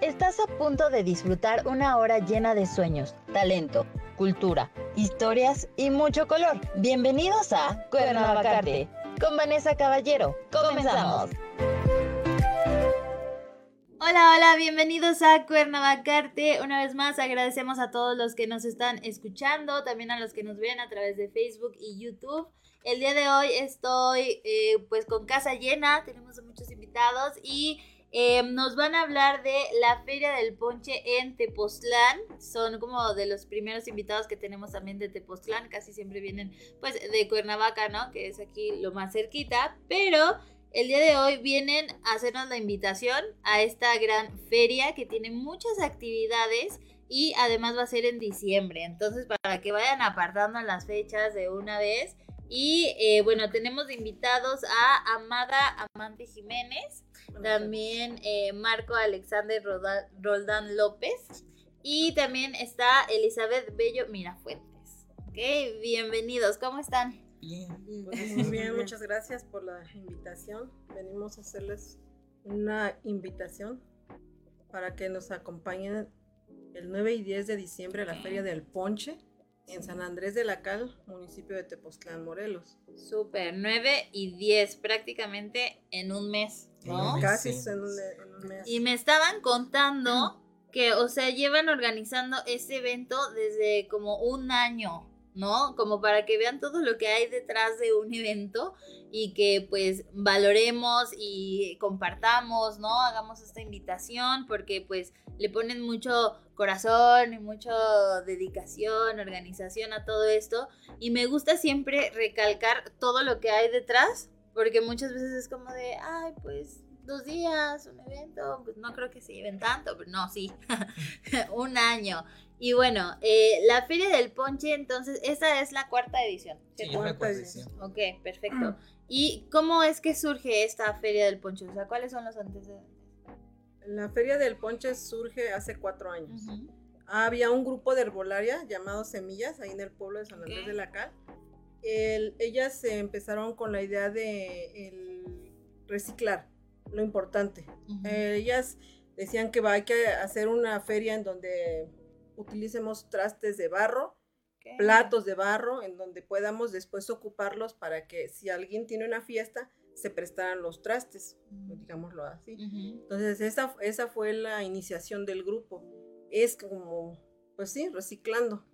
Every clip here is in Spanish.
Estás a punto de disfrutar una hora llena de sueños, talento, cultura, historias y mucho color. Bienvenidos a Cuernavacarte con Vanessa Caballero. Comenzamos. Hola, hola, bienvenidos a Cuernavacarte. Una vez más agradecemos a todos los que nos están escuchando, también a los que nos ven a través de Facebook y YouTube. El día de hoy estoy eh, pues con casa llena, tenemos a muchos invitados y eh, nos van a hablar de la Feria del Ponche en Tepoztlán. Son como de los primeros invitados que tenemos también de Tepoztlán. Casi siempre vienen pues de Cuernavaca, ¿no? Que es aquí lo más cerquita. Pero el día de hoy vienen a hacernos la invitación a esta gran feria que tiene muchas actividades y además va a ser en diciembre. Entonces para que vayan apartando las fechas de una vez y eh, bueno, tenemos invitados a Amada Amante Jiménez, también eh, Marco Alexander Roldán López y también está Elizabeth Bello Mirafuentes. Ok, bienvenidos, ¿cómo están? Bien, muy bien, muchas gracias por la invitación. Venimos a hacerles una invitación para que nos acompañen el 9 y 10 de diciembre a la Feria del Ponche en San Andrés de la Cal, municipio de Tepoztlán, Morelos. Súper, 9 y 10, prácticamente en un mes, ¿no? Casi en, un, mes. Y me estaban contando que, o sea, llevan organizando este evento desde como un año, ¿no? Como para que vean todo lo que hay detrás de un evento y que pues valoremos y compartamos, ¿no? Hagamos esta invitación porque pues le ponen mucho corazón y mucha dedicación, organización a todo esto y me gusta siempre recalcar todo lo que hay detrás porque muchas veces es como de, ay, pues dos días, un evento, pues no creo que se lleven tanto, pero no, sí, un año. Y bueno, eh, la Feria del Ponche, entonces, esta es la cuarta edición. Sí, cuarta edición. Ok, perfecto. ¿Y cómo es que surge esta Feria del Ponche? O sea, ¿cuáles son los antecedentes? La Feria del Ponche surge hace cuatro años. Había un grupo de herbolaria llamado Semillas, ahí en el pueblo de San Andrés de la Cal. ellas se empezaron con la idea de reciclar, lo importante. Eh, ellas decían que va, hay que hacer una feria en donde utilicemos trastes de barro, platos de barro, en donde podamos después ocuparlos para que si alguien tiene una fiesta, se prestaran los trastes, mm. digámoslo así. Entonces, esa, esa fue la iniciación del grupo. Es como, pues sí, reciclando.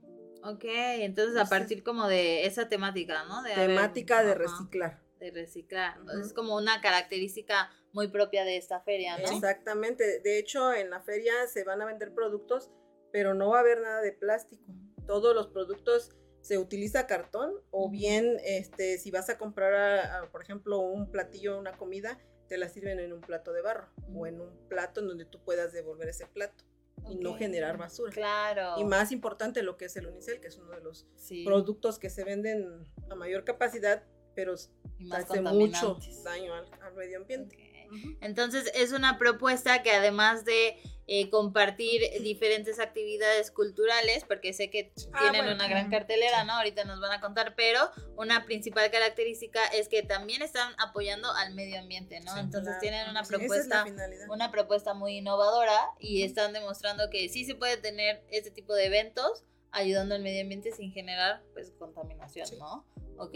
Ok, entonces a partir como de esa temática, ¿no? De temática de reciclar. De reciclar. Es como una característica muy propia de esta feria, ¿no? Exactamente. De hecho, en la feria se van a vender productos pero no va a haber nada de plástico. Todos los productos se utiliza cartón o bien este si vas a comprar por ejemplo un platillo una comida te la sirven en un plato de barro o en un plato en donde tú puedas devolver ese plato y no generar basura. Claro. Y más importante lo que es el unicel, que es uno de los productos que se venden a mayor capacidad, pero hace mucho daño al, medio ambiente. Entonces es una propuesta que además de eh, compartir diferentes actividades culturales, porque sé que ah, tienen una gran cartelera, ¿no? Ahorita nos van a contar, pero una principal característica es que también están apoyando al medio ambiente, ¿no? Entonces tienen una propuesta, una propuesta muy innovadora y están demostrando que sí se puede tener este tipo de eventos ayudando al medio ambiente sin generar pues contaminación, ¿no? Ok.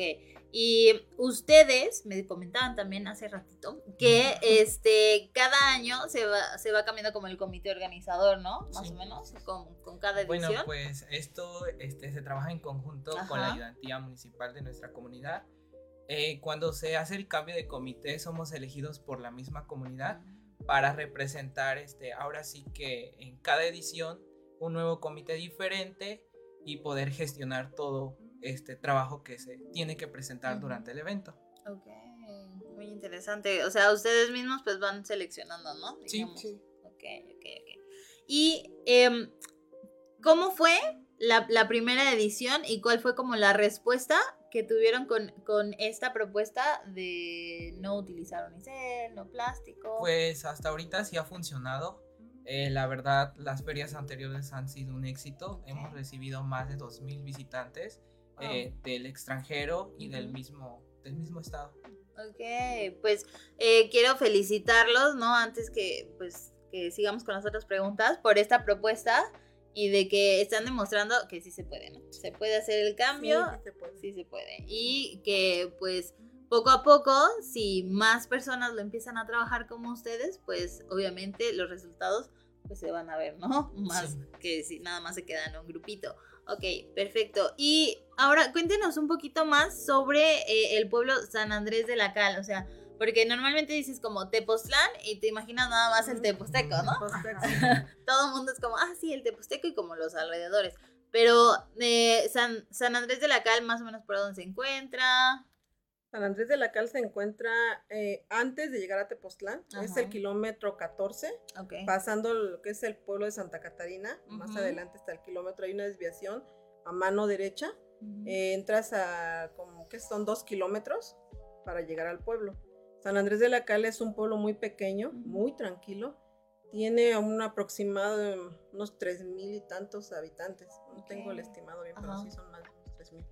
Y ustedes me comentaban también hace ratito que este cada año se va, se va cambiando como el comité organizador, ¿no? Más o menos, con, con, cada edición. Bueno, pues esto este, se trabaja en conjunto con la ayudantía municipal de nuestra comunidad. Eh, cuando se hace el cambio de comité, somos elegidos por la misma comunidad para representar, este, ahora sí que en cada edición, un nuevo comité diferente y poder gestionar todo este trabajo que se tiene que presentar durante el evento. Ok, muy interesante. O sea, ustedes mismos pues van seleccionando, ¿no? Sí, sí. Ok, ok, ok. ¿Y em, cómo fue la, primera edición y cuál fue como la respuesta que tuvieron con, con esta propuesta de no utilizar unicel, no plástico? Pues hasta ahorita sí ha funcionado. Eh, la verdad, las ferias anteriores han sido un éxito. Hemos recibido más de 2.000 visitantes eh, del extranjero y del mismo, del mismo estado. Ok, pues eh, quiero felicitarlos, ¿no? Antes que, pues, que sigamos con las otras preguntas por esta propuesta y de que están demostrando que sí se puede, ¿no? Se puede hacer el cambio, sí, se puede. Sí se puede. Y que pues poco a poco, si más personas lo empiezan a trabajar como ustedes, pues obviamente los resultados pues se van a ver, ¿no? Más que si nada más se queda en un grupito. Ok, perfecto. Y ahora cuéntenos un poquito más sobre eh, el pueblo San Andrés de la Cal, o sea, porque normalmente dices como Tepoztlán y te imaginas nada más el Teposteco, ¿no? Todo el mundo es como, ah, sí, el Teposteco y como los alrededores. Pero eh, San, San Andrés de la Cal, más o menos por dónde se encuentra. San Andrés de la Cal se encuentra eh, antes de llegar a Tepoztlán, es el kilómetro 14, pasando lo que es el pueblo de Santa Catarina, más adelante está el kilómetro, hay una desviación a mano derecha, eh, entras a como que son dos kilómetros para llegar al pueblo. San Andrés de la Cal es un pueblo muy pequeño, muy tranquilo. Tiene un aproximado de unos tres mil y tantos habitantes. No tengo el estimado bien, pero sí son más de tres mil.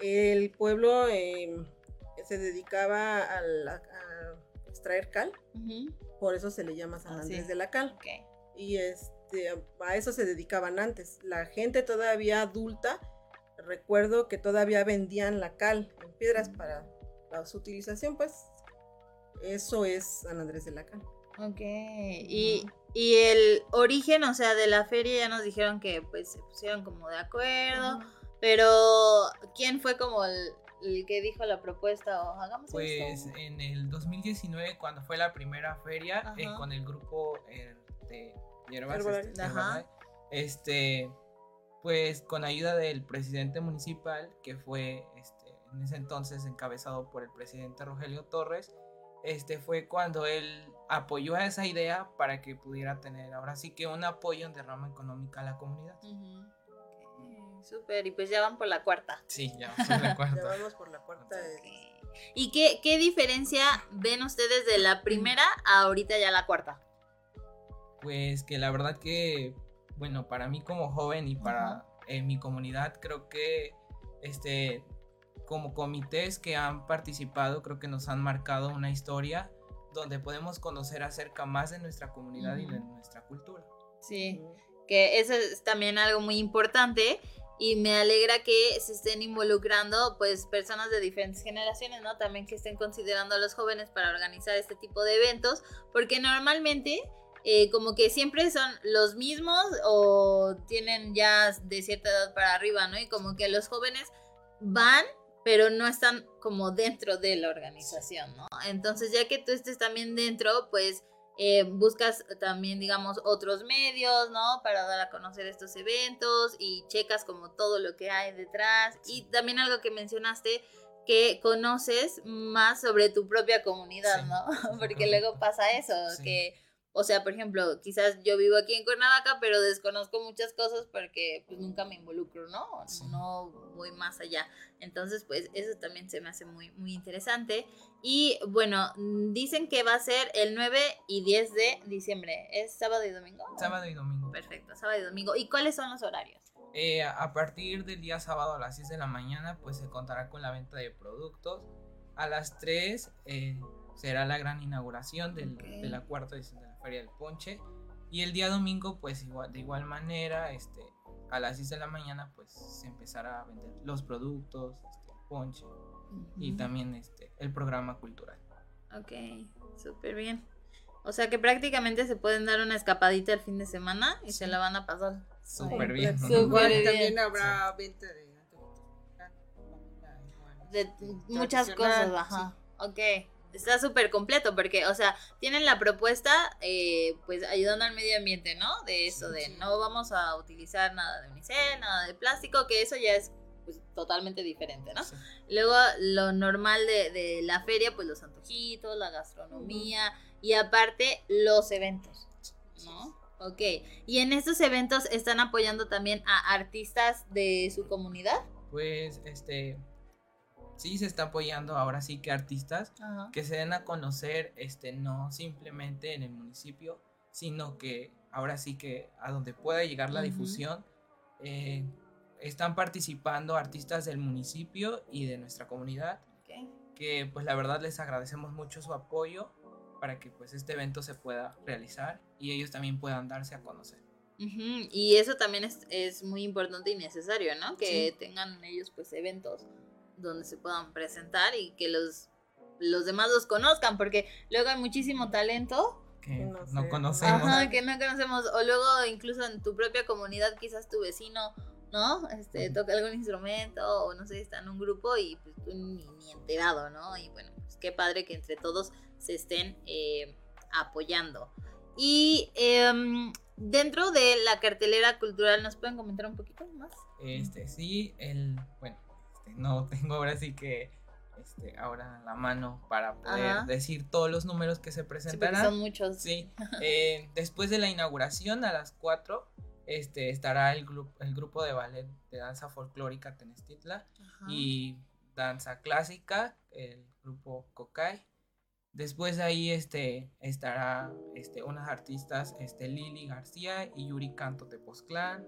El pueblo em, se dedicaba a, extraer cal, por eso se le llama San ah, Andrés de la Cal. Y este, a eso se dedicaban antes. La gente todavía adulta, recuerdo que todavía vendían la cal en piedras para, para su utilización, pues eso es San Andrés de la Cal. Ok. Y, el origen, o sea, de la feria ya nos dijeron que pues se pusieron como de acuerdo, pero ¿quién fue como el, que dijo la propuesta o hagamos Pues en el 2019 cuando fue la primera feria eh, con el grupo eh, de hierbas, este, este, pues con ayuda del presidente municipal que fue este, en ese entonces encabezado por el presidente Rogelio Torres, este fue cuando él apoyó a esa idea para que pudiera tener ahora sí que un apoyo en derrama económica a la comunidad. Súper, y pues ya van por la cuarta. Sí, ya vamos por la cuarta. ya vamos por la cuarta. ¿Y qué, qué diferencia ven ustedes de la primera a ahorita ya la cuarta? Pues que la verdad que, bueno, para mí como joven y para eh, mi comunidad, creo que este como comités que han participado, creo que nos han marcado una historia donde podemos conocer acerca más de nuestra comunidad y de nuestra cultura. Sí, que eso es también algo muy importante y me alegra que se estén involucrando pues personas de diferentes generaciones, ¿no? También que estén considerando a los jóvenes para organizar este tipo de eventos, porque normalmente eh, como que siempre son los mismos o tienen ya de cierta edad para arriba, ¿no? Y como que los jóvenes van pero no están como dentro de la organización, ¿no? Entonces, ya que tú estés también dentro, pues eh, buscas también, digamos, otros medios, ¿no? Para dar a conocer estos eventos y checas como todo lo que hay detrás. Y también algo que mencionaste, que conoces más sobre tu propia comunidad, ¿no? Porque luego pasa eso, que o sea, por ejemplo, quizás yo vivo aquí en Cuernavaca, pero desconozco muchas cosas porque pues nunca me involucro, ¿no? No voy más allá. Entonces, pues eso también se me hace muy, muy interesante. Y bueno, dicen que va a ser el 9 y 10 de diciembre. ¿Es sábado y domingo? Sábado y domingo. Perfecto, sábado y domingo. ¿Y cuáles son los horarios? Eh, a partir del día sábado a las 6 de la mañana, pues se contará con la venta de productos. A las 3 eh, será la gran inauguración de la cuarta edición Feria del Ponche. Y el día domingo, pues igual, de igual manera, este, a las 6 de la mañana, pues se empezará a vender los productos, este, el ponche y también este, el programa cultural. Ok, súper bien. O sea que prácticamente se pueden dar una escapadita el fin de semana y se la van a pasar. Súper bien. También habrá venta de... De muchas cosas, ajá. Ok está súper completo porque, o sea, tienen la propuesta, eh, pues ayudando al medio ambiente, ¿no? De eso, de no vamos a utilizar nada de unicel, nada de plástico, que eso ya es pues, totalmente diferente, ¿no? Luego lo normal de, de, la feria, pues los antojitos, la gastronomía y aparte los eventos, ¿no? Ok, y en estos eventos están apoyando también a artistas de su comunidad. Pues, este, sí se está apoyando ahora sí que artistas que se den a conocer, este, no simplemente en el municipio, sino que ahora sí que a donde pueda llegar la difusión, eh, están participando artistas del municipio y de nuestra comunidad, que pues la verdad les agradecemos mucho su apoyo para que pues este evento se pueda realizar y ellos también puedan darse a conocer. Y eso también es, es, muy importante y necesario, ¿no? Que tengan ellos pues eventos donde se puedan presentar y que los, los demás los conozcan, porque luego hay muchísimo talento que no, conocemos. Ajá, que no conocemos. O luego incluso en tu propia comunidad quizás tu vecino, ¿no? Este, toca algún instrumento o no sé, está en un grupo y pues tú ni, enterado, ¿no? Y bueno, pues qué padre que entre todos se estén eh, apoyando. Y em, dentro de la cartelera cultural, ¿nos pueden comentar un poquito más? Este, sí, el, bueno, este, no tengo ahora sí que este, ahora la mano para poder decir todos los números que se presentarán. Sí, son muchos. Sí. Eh, después de la inauguración a las 4 este, estará el, grupo el grupo de ballet de danza folclórica Tenestitla y danza clásica, el grupo Kokai. Después de ahí este, estará este, unas artistas, este, Lili García y Yuri Canto Tepozclán.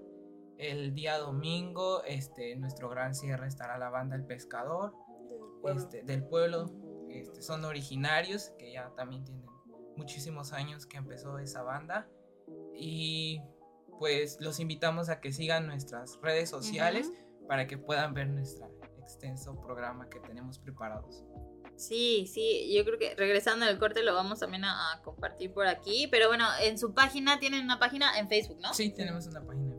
El día domingo, este, nuestro gran cierre estará la banda El Pescador este, del pueblo. Este, son originarios, que ya también tienen muchísimos años que empezó esa banda. Y pues los invitamos a que sigan nuestras redes sociales para que puedan ver nuestro extenso programa que tenemos preparados. Sí, sí, yo creo que regresando al corte lo vamos también a, compartir por aquí, pero bueno, en su página tienen una página en Facebook, ¿no? Sí, tenemos una página.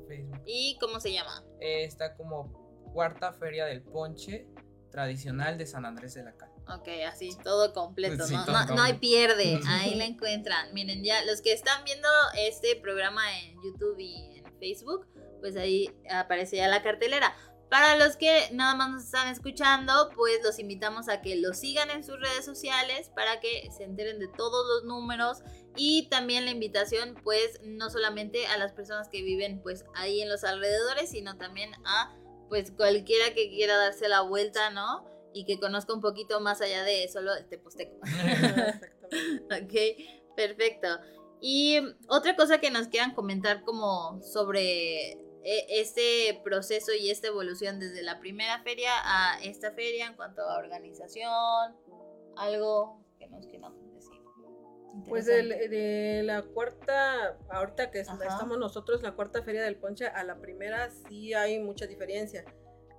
¿Y cómo se llama? Eh, está como Cuarta Feria del Ponche tradicional de San Andrés de la Cal. Ok, así, todo completo, ¿no? no, hay pierde, ahí la encuentran. Miren, ya los que están viendo este programa en YouTube y en Facebook, pues ahí aparece ya la cartelera. Para los que nada más nos están escuchando, pues los invitamos a que lo sigan en sus redes sociales para que se enteren de todos los números y también la invitación pues no solamente a las personas que viven pues ahí en los alrededores, sino también a pues cualquiera que quiera darse la vuelta, ¿no? Y que conozca un poquito más allá de solo el teposteco. ok, perfecto. Y otra cosa que nos quieran comentar como sobre e, este proceso y esta evolución desde la primera feria a esta feria en cuanto a organización, algo que nos quieran. Pues de, la cuarta, ahorita que estamos nosotros, la cuarta feria del ponche, a la primera sí hay mucha diferencia.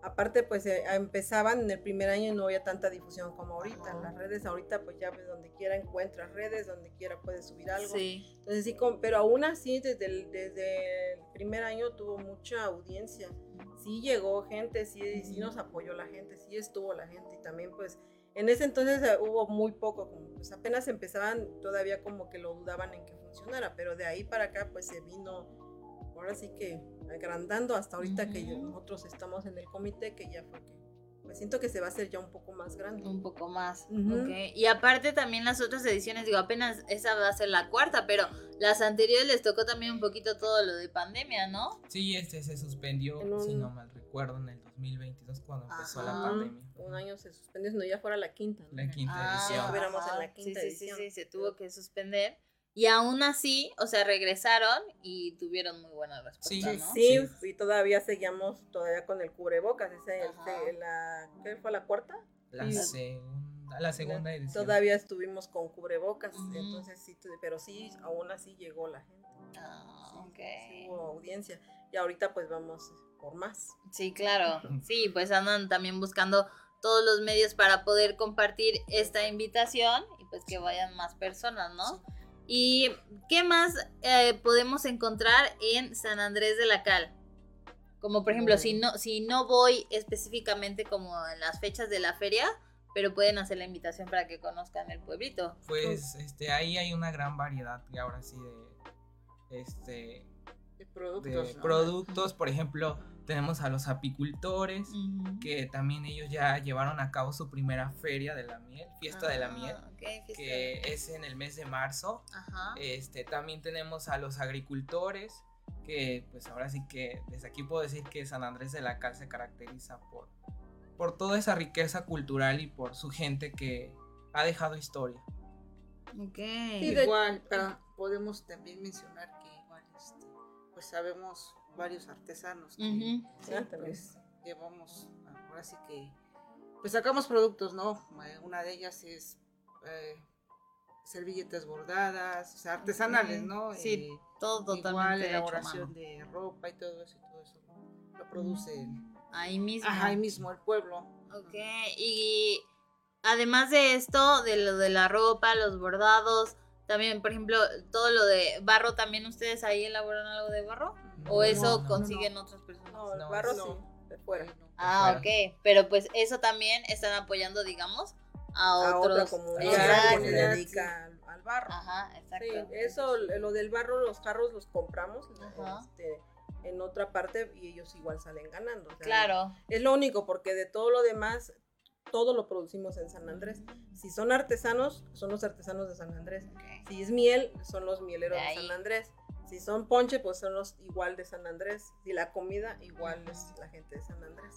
Aparte, pues eh, empezaban en el primer año y no había tanta difusión como ahorita. Las redes ahorita, pues ya ves, donde quiera encuentras redes, donde quiera puedes subir algo. Sí. Entonces sí, pero aún así, desde el, desde el primer año tuvo mucha audiencia. Sí llegó gente, sí, sí nos apoyó la gente, sí estuvo la gente y también pues en ese entonces eh, hubo muy poco, como pues apenas empezaban, todavía como que lo dudaban en que funcionara, pero de ahí para acá pues se vino, ahora sí que agrandando hasta ahorita que nosotros estamos en el comité, que ya fue que, pues siento que se va a hacer ya un poco más grande. Un poco más, Y aparte también las otras ediciones, digo, apenas esa va a ser la cuarta, pero las anteriores les tocó también un poquito todo lo de pandemia, ¿no? Sí, este se suspendió, si no mal recuerdo, en el 2022 cuando empezó la pandemia. Un año se suspendió, no ya fuera la quinta. La quinta ah, edición. Estuviéramos en la quinta sí, edición. Sí, sí, se tuvo que suspender. Y aún así, o sea, regresaron y tuvieron muy buena respuesta, sí, ¿no? Sí, y todavía seguíamos todavía con el cubrebocas. Ese, la, ¿Qué fue la cuarta? La segunda, la segunda edición. Todavía estuvimos con cubrebocas, entonces sí, pero sí, aún así llegó la gente. Ah, ok. hubo audiencia. Y ahorita pues vamos por más. Sí, claro. Sí, pues andan también buscando todos los medios para poder compartir esta invitación y pues que vayan más personas, ¿no? ¿Y qué más eh, podemos encontrar en San Andrés de la Cal? Como por ejemplo, si no, si no voy específicamente como en las fechas de la feria, pero pueden hacer la invitación para que conozcan el pueblito. Pues este ahí hay una gran variedad y ahora sí de este productos. productos, por ejemplo, tenemos a los apicultores, que también ellos ya llevaron a cabo su primera feria de la miel, fiesta de la ah, miel, que es en el mes de marzo. Este, también tenemos a los agricultores, que pues ahora sí que desde aquí puedo decir que San Andrés de la Cal se caracteriza por, por toda esa riqueza cultural y por su gente que ha dejado historia. Igual, podemos también mencionar pues sabemos varios artesanos que pues, llevamos, ahora sí que, pues sacamos productos, ¿no? Una de ellas es eh, servilletas bordadas, artesanales, ¿no? Sí, eh, todo totalmente igual, elaboración de ropa y todo eso, y todo eso lo produce ahí mismo. ahí mismo el pueblo. Ok, y además de esto, de lo de la ropa, los bordados, también, por ejemplo, todo lo de barro, ¿también ustedes ahí elaboran algo de barro? ¿O eso consiguen otras personas? No, el barro sí, de fuera. Ah, ok, pero pues eso también están apoyando, digamos, a, otra comunidad que se dedica al barro. Ajá, exacto. Sí, eso, lo del barro, los carros los compramos este, en otra parte y ellos igual salen ganando. claro. Es lo único, porque de todo lo demás, todo lo producimos en San Andrés. Si son artesanos, son los artesanos de San Andrés. Si es miel, son los mieleros de, San Andrés. Si son ponche, pues son los igual de San Andrés. Si la comida, igual es la gente de San Andrés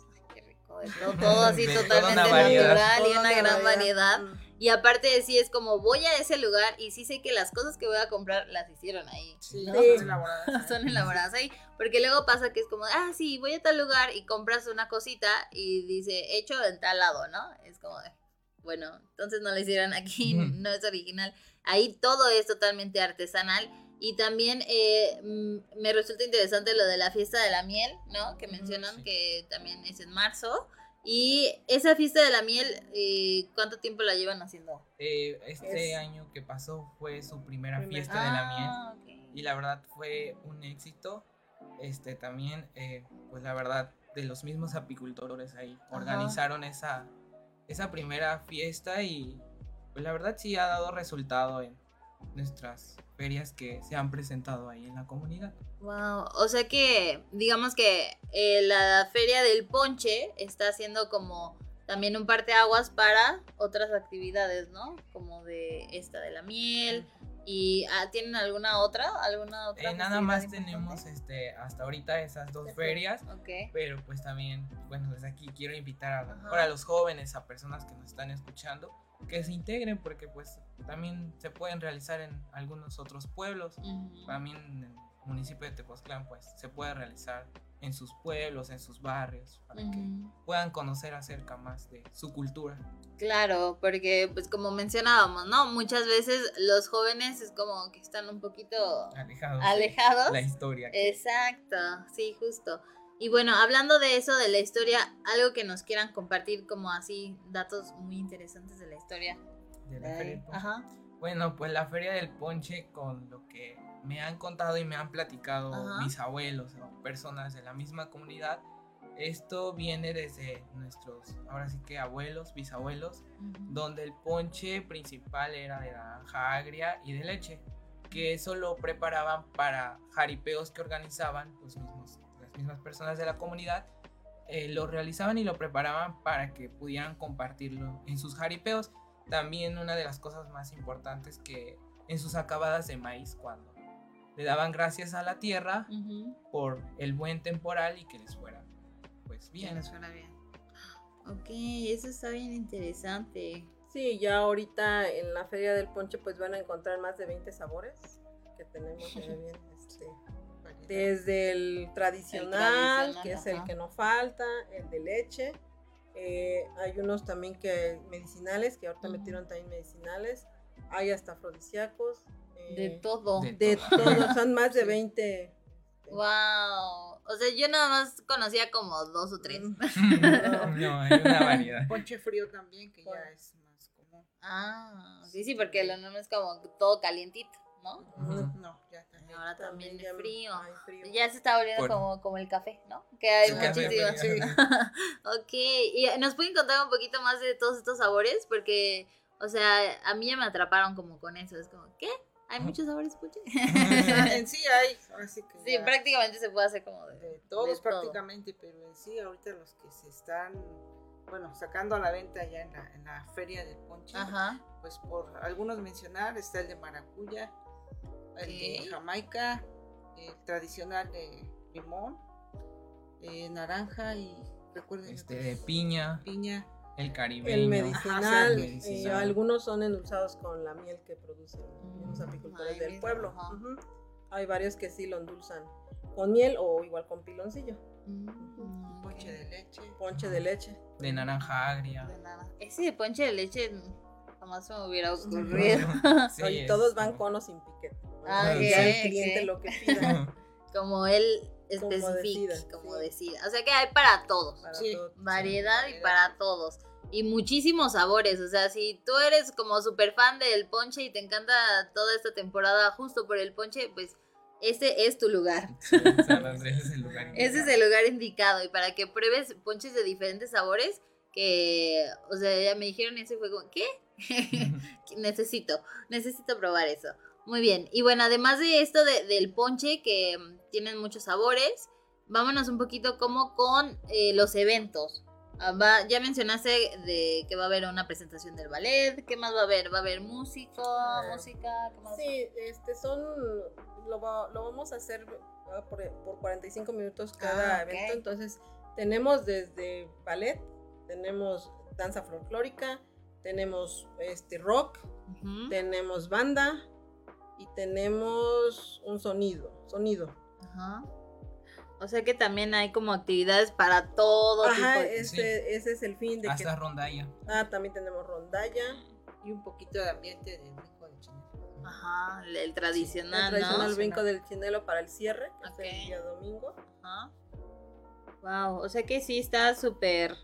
todo, así totalmente natural y una gran variedad. Mm. Y aparte de sí, es como voy a ese lugar y sí sé que las cosas que voy a comprar las hicieron ahí. Sí, son elaboradas. son elaboradas ahí. Porque luego pasa que es como, ah, sí, voy a tal lugar y compras una cosita y dice, hecho en tal lado, ¿no? Es como, bueno, entonces no lo hicieron aquí, no es original. Ahí todo es totalmente artesanal y también eh, mm, me resulta interesante lo de la fiesta de la miel, ¿no? Que mencionan que también es en marzo. Y esa fiesta de la miel, eh, ¿cuánto tiempo la llevan haciendo? Eh, este año que pasó fue su primera fiesta de la ah, miel. Y la verdad fue un éxito. Este también, pues la verdad, de los mismos apicultores ahí organizaron esa, esa primera fiesta y pues la verdad sí ha dado resultado en nuestras ferias que se han presentado ahí en la comunidad. Wow, o sea que digamos que eh, la feria del ponche está haciendo como también un parteaguas para otras actividades, ¿no? Como de esta de la miel y ah, tienen alguna otra, alguna otra. Eh, nada más tenemos este hasta ahorita esas dos ferias, okay. pero pues también bueno desde aquí quiero invitar a, a los jóvenes, a personas que nos están escuchando que se integren porque pues también se pueden realizar en algunos otros pueblos. También en el municipio de Tepoztlán pues se puede realizar en sus pueblos, en sus barrios, para que puedan conocer acerca más de su cultura. Claro, porque pues como mencionábamos, ¿no? Muchas veces los jóvenes es como que están un poquito alejados, alejados. la historia. Exacto, sí, justo. Y bueno, hablando de eso, de la historia, algo que nos quieran compartir como así, datos muy interesantes de la historia. De la del Ponche. Bueno, pues la Feria del Ponche, con lo que me han contado y me han platicado mis abuelos o personas de la misma comunidad, esto viene desde nuestros, ahora sí que abuelos, bisabuelos, donde el ponche principal era de naranja agria y de leche, que eso lo preparaban para jaripeos que organizaban los mismos mismas personas de la comunidad eh, lo realizaban y lo preparaban para que pudieran compartirlo en sus jaripeos. También una de las cosas más importantes que en sus acabadas de maíz cuando le daban gracias a la tierra por el buen temporal y que les fuera pues bien. les fuera bien. Ok, eso está bien interesante. Sí, ya ahorita en la feria del ponche pues van a encontrar más de 20 sabores que tenemos bien este, desde el tradicional, que es el que no falta, el de leche. Eh, hay unos también que medicinales, que ahorita metieron también medicinales. Hay hasta afrodisíacos. Eh, de todo. De, todo. Son más de 20. Wow. O sea, yo nada más conocía como dos o tres. Mm. no, hay una variedad. Ponche frío también, que ya es más común. Ah, sí, sí, porque lo normal es como todo calientito. ¿No? No, ya también. Ahora también, es frío. Ya se está volviendo como, como el café, ¿no? Que hay muchísimo. Sí. ok, y nos pueden contar un poquito más de todos estos sabores, porque, o sea, a mí ya me atraparon como con eso. Es como, ¿qué? ¿Hay muchos sabores puche? en sí hay. Así que sí, prácticamente se puede hacer como de, todos prácticamente, pero en sí ahorita los que se están bueno, sacando a la venta ya en la, en la feria del ponche, Ajá. pues por algunos mencionar, está el de maracuya, el de Jamaica, el tradicional de limón, naranja y recuerden este de piña, piña, el caribeño, el medicinal, eh, algunos son endulzados con la miel que producen los mm, apicultores del pueblo. Hay varios que sí lo endulzan con miel o igual con piloncillo. Mm, ponche de leche. Ponche de leche. De naranja agria. De Ese de ponche de leche Jamás se me hubiera ocurrido. y todos van con o sin piquete. Ah, el cliente lo que pida. Como él especifica, como decida. O sea que hay para todos. Variedad y para todos. Y muchísimos sabores. O sea, si tú eres como súper fan del ponche y te encanta toda esta temporada justo por el ponche, pues ese es tu lugar. ese es el lugar indicado. Y para que pruebes ponches de diferentes sabores, que, o sea, ya me dijeron ese fue como, ¿qué? necesito, necesito probar eso. Muy bien. Y bueno, además de esto del ponche, que mm, tienen muchos sabores, vámonos un poquito como con eh, los eventos. Ah, ya mencionaste de que va a haber una presentación del ballet. ¿Qué más va a haber? ¿Va a haber música? ¿Música? Sí, este son. Lo, vamos a hacer ah, por, 45 minutos cada ah, evento. Entonces, tenemos desde ballet, tenemos danza folclórica, tenemos este rock, tenemos banda y tenemos un sonido, sonido. Ajá. O sea que también hay como actividades para todo Ajá, tipo ese, ese es el fin de Hasta rondalla. Ah, también tenemos rondalla. Y un poquito de ambiente del brinco del chinelo. Ajá, el tradicional, El tradicional brinco del chinelo para el cierre, que es el día domingo. Ajá. Wow, o sea que sí está súper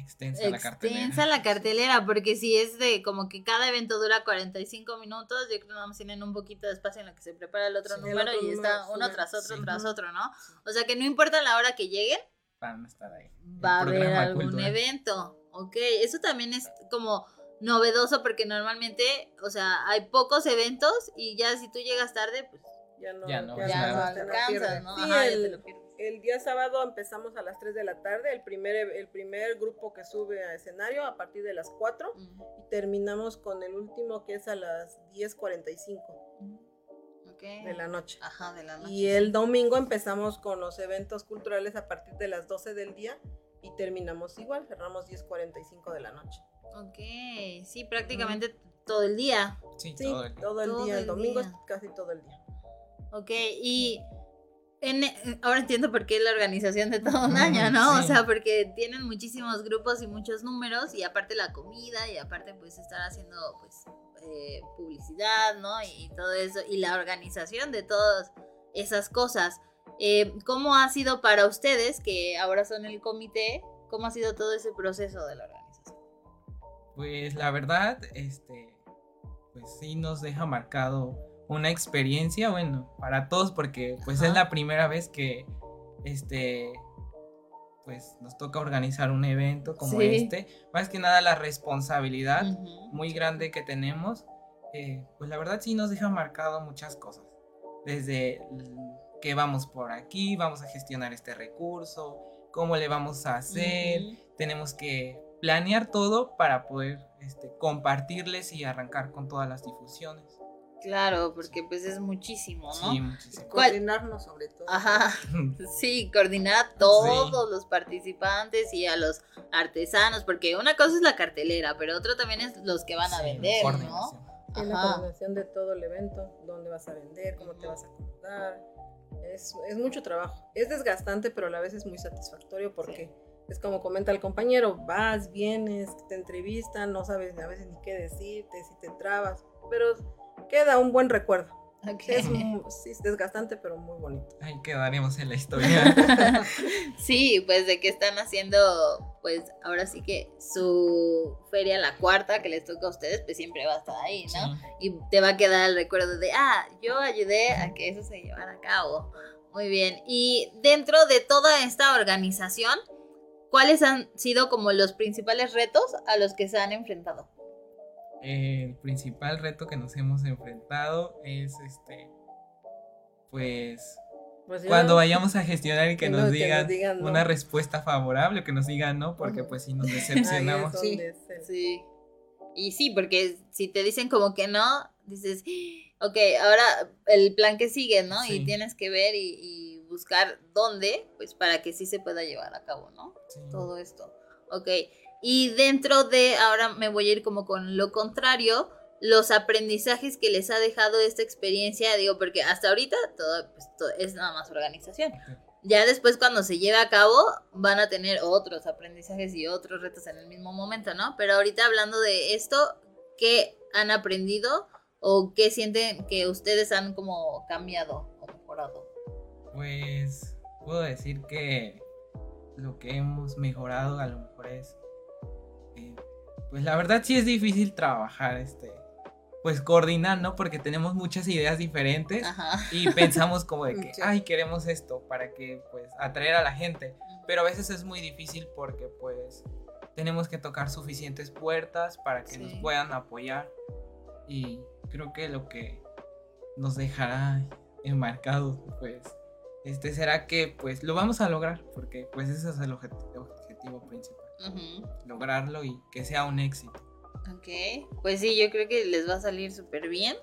extensa, la cartelera. Extensa la cartelera, porque si es de como que cada evento dura 45 minutos, yo creo que nada más tienen un poquito de espacio en lo que se prepara el otro número y está uno tras otro, tras otro, ¿no? O sea que no importa la hora que lleguen, van a estar ahí. Va a haber algún evento. Ok, eso también es como novedoso porque normalmente, o sea, hay pocos eventos y ya si tú llegas tarde, pues ya no, ya no, alcanzas, ¿no? Ajá, ya te lo pierdes el día sábado empezamos a las 3 de la tarde, el primer, el primer grupo que sube a escenario a partir de las 4 y terminamos con el último que es a las 10.45 de la noche. Ajá, de la noche. Y el domingo empezamos con los eventos culturales a partir de las 12 del día y terminamos igual, cerramos 10.45 de la noche. Ok, sí, prácticamente todo el día. Sí, todo el día. Todo el, día. el domingo es casi todo el día. Ok, y eh, ahora entiendo por qué la organización de todo un año, ¿no? O sea, porque tienen muchísimos grupos y muchos números y aparte la comida y aparte pues estar haciendo pues eh, publicidad, ¿no? Y, todo eso y la organización de todas esas cosas. Eh, ¿Cómo ha sido para ustedes que ahora son el comité? ¿Cómo ha sido todo ese proceso de la organización? Pues la verdad, este, pues sí nos deja marcado una experiencia, bueno, para todos, porque pues es la primera vez que este pues nos toca organizar un evento como este. Más que nada la responsabilidad muy grande que tenemos, eh, pues la verdad sí nos deja marcado muchas cosas. Desde que vamos por aquí, vamos a gestionar este recurso, cómo le vamos a hacer, tenemos que planear todo para poder este, compartirles y arrancar con todas las difusiones. Claro, porque pues es muchísimo, ¿no? Sí, muchísimo. Coordinarnos sobre todo. Ajá, sí, coordinar a todos los participantes y a los artesanos, porque una cosa es la cartelera, pero otra también es los que van a vender, ¿no? la coordinación de todo el evento, dónde vas a vender, cómo te vas a acomodar. Es, es, mucho trabajo. Es desgastante, pero a la vez es muy satisfactorio porque es como comenta el compañero, vas, vienes, te entrevistan, no sabes a veces ni qué decirte, si te trabas, pero queda un buen recuerdo. Es, sí, es desgastante, pero muy bonito. Ahí quedaremos en la historia. sí, pues de que están haciendo, pues ahora sí que su feria, la cuarta que les toca a ustedes, pues siempre va a estar ahí, ¿no? Y te va a quedar el recuerdo de, ah, yo ayudé a que eso se llevara a cabo. Muy bien. Y dentro de toda esta organización, ¿cuáles han sido como los principales retos a los que se han enfrentado? El principal reto que nos hemos enfrentado es este pues, pues cuando vayamos a gestionar y que, nos, digan una respuesta favorable, que nos digan no, porque pues si nos decepcionamos. sí, sí. Y sí, porque si te dicen como que no, dices, ok, ahora el plan que sigue, ¿no? Y tienes que ver y, buscar dónde, pues para que sí se pueda llevar a cabo, ¿no? Todo esto. Ok. Y dentro de, ahora me voy a ir como con lo contrario, los aprendizajes que les ha dejado esta experiencia, digo, porque hasta ahorita todo, pues, es nada más organización. Ya después cuando se lleve a cabo van a tener otros aprendizajes y otros retos en el mismo momento, ¿no? Pero ahorita hablando de esto, ¿qué han aprendido o qué sienten que ustedes han como cambiado o mejorado? Pues puedo decir que lo que hemos mejorado a lo mejor es, eh, pues la verdad sí es difícil trabajar este pues coordinar, ¿no? Porque tenemos muchas ideas diferentes y pensamos como de que, ay, queremos esto para que, pues, atraer a la gente. Pero a veces es muy difícil porque, pues, tenemos que tocar suficientes puertas para que nos puedan apoyar. Y creo que lo que nos dejará enmarcados, pues, este será que, pues, lo vamos a lograr, porque, pues, ese es el objetivo principal. Lograrlo y que sea un éxito. Ok, pues sí, yo creo que les va a salir súper bien.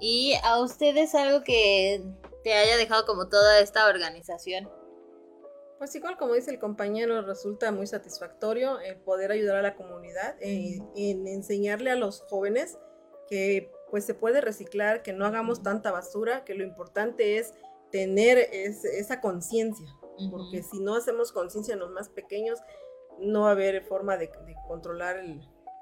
¿Y a ustedes algo que te haya dejado como toda esta organización? Pues igual como dice el compañero, resulta muy satisfactorio el poder ayudar a la comunidad en, enseñarle a los jóvenes que pues se puede reciclar, que no hagamos tanta basura, que lo importante es tener esa conciencia, porque si no hacemos conciencia en los más pequeños, no va a haber forma de controlar el,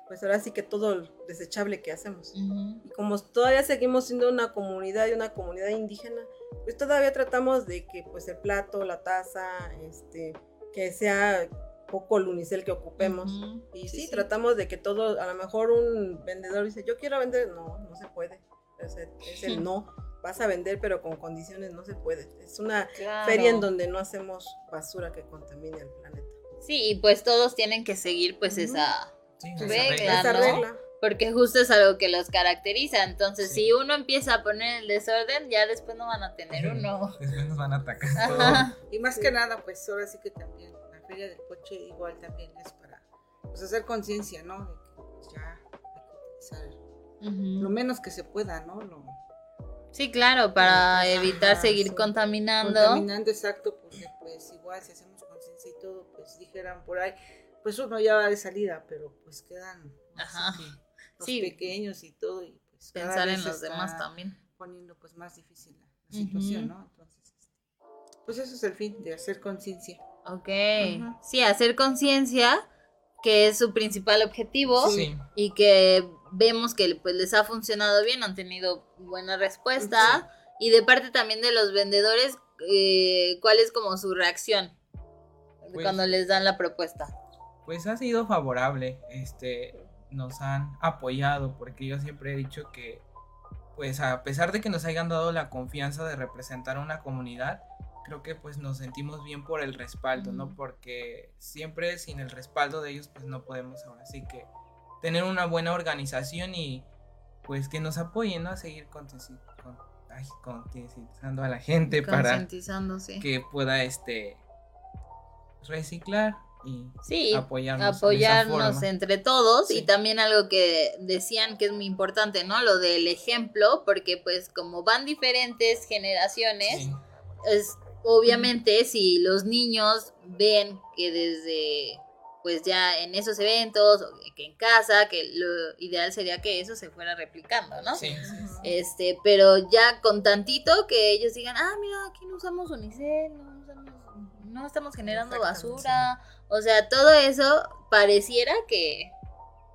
pues ahora sí que todo el desechable que hacemos. Y como todavía seguimos siendo una comunidad y una comunidad indígena, pues todavía tratamos de que pues el plato, la taza, este, que sea poco el unicel que ocupemos. Y sí, tratamos de que todo, a lo mejor un vendedor dice, yo quiero vender, no, no se puede. Es el, no, vas a vender pero con condiciones no se puede. Es una feria en donde no hacemos basura que contamine el planeta. Sí, y pues todos tienen que seguir pues esa regla, Porque justo es algo que los caracteriza. Entonces, si uno empieza a poner el desorden, ya después no van a tener uno. después nos van a atacar. Y más que nada, pues ahora sí que también la feria del coche igual también es para pues, hacer conciencia, ¿no? De que pues, ya hay que utilizar lo menos que se pueda, ¿no? Sí, claro, para evitar seguir contaminando. Contaminando, exacto, porque pues igual si hacemos pues dijeran por ahí, pues uno ya va de salida, pero pues quedan los pequeños y todo y pues pensar en los demás también. poniendo pues más difícil la, situación, ¿no? Entonces, este, pues eso es el fin de hacer conciencia. Ok, sí, hacer conciencia que es su principal objetivo y que vemos que pues les ha funcionado bien, han tenido buena respuesta y de parte también de los vendedores, eh, ¿cuál es como su reacción pues cuando les dan la propuesta? pues ha sido favorable, este, nos han apoyado, porque yo siempre he dicho que, pues a pesar de que nos hayan dado la confianza de representar a una comunidad, creo que pues nos sentimos bien por el respaldo, ¿no? Porque siempre sin el respaldo de ellos pues no podemos ahora sí que tener una buena organización y pues que nos apoyen, ¿no? A seguir concientizando a la gente para que pueda este reciclar sí, apoyarnos, entre todos. Y también algo que decían que es muy importante, ¿no? Lo del ejemplo, porque pues como van diferentes generaciones, es obviamente si los niños ven que desde pues ya en esos eventos, que en casa, que lo ideal sería que eso se fuera replicando, ¿no? Sí, Este, pero ya con tantito que ellos digan, ah, mira, aquí no usamos unicel, no, usamos, no estamos generando basura, o sea, todo eso pareciera que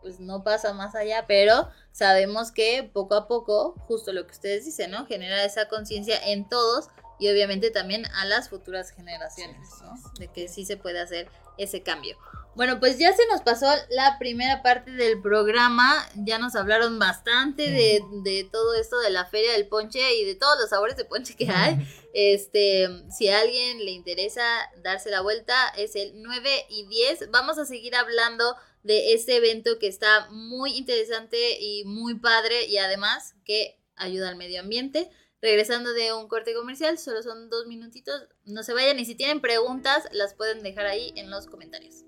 pues no pasa más allá, pero sabemos que poco a poco, justo lo que ustedes dicen, ¿no? Genera esa conciencia en todos y obviamente también a las futuras generaciones, ¿no? De que sí se puede hacer ese cambio. Bueno, pues ya se nos pasó la primera parte del programa, ya nos hablaron bastante de, de, todo esto de la feria del ponche y de todos los sabores de ponche que hay. Este, si a alguien le interesa darse la vuelta, es el 9 y 10. Vamos a seguir hablando de este evento que está muy interesante y muy padre y además que ayuda al medio ambiente. Regresando de un corte comercial, solo son dos minutitos. No se vayan y si tienen preguntas, las pueden dejar ahí en los comentarios.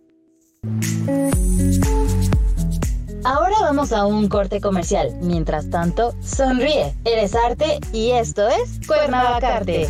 Ahora vamos a un corte comercial. Mientras tanto, sonríe. Eres arte y esto es Cuernavacarte.